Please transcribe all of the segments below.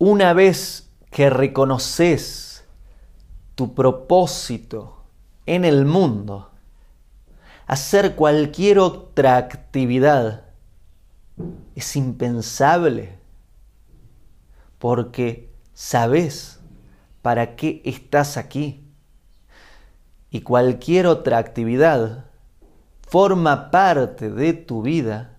Una vez que reconoces tu propósito en el mundo, hacer cualquier otra actividad es impensable porque sabes para qué estás aquí. Y cualquier otra actividad forma parte de tu vida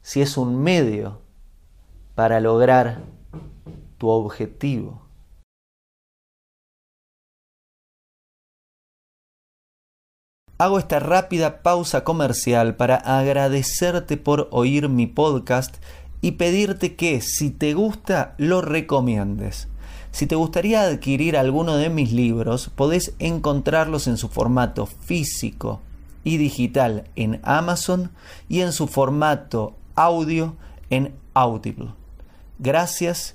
si es un medio para lograr tu objetivo. Hago esta rápida pausa comercial para agradecerte por oír mi podcast y pedirte que si te gusta lo recomiendes. Si te gustaría adquirir alguno de mis libros, podés encontrarlos en su formato físico y digital en Amazon y en su formato audio en Audible. Gracias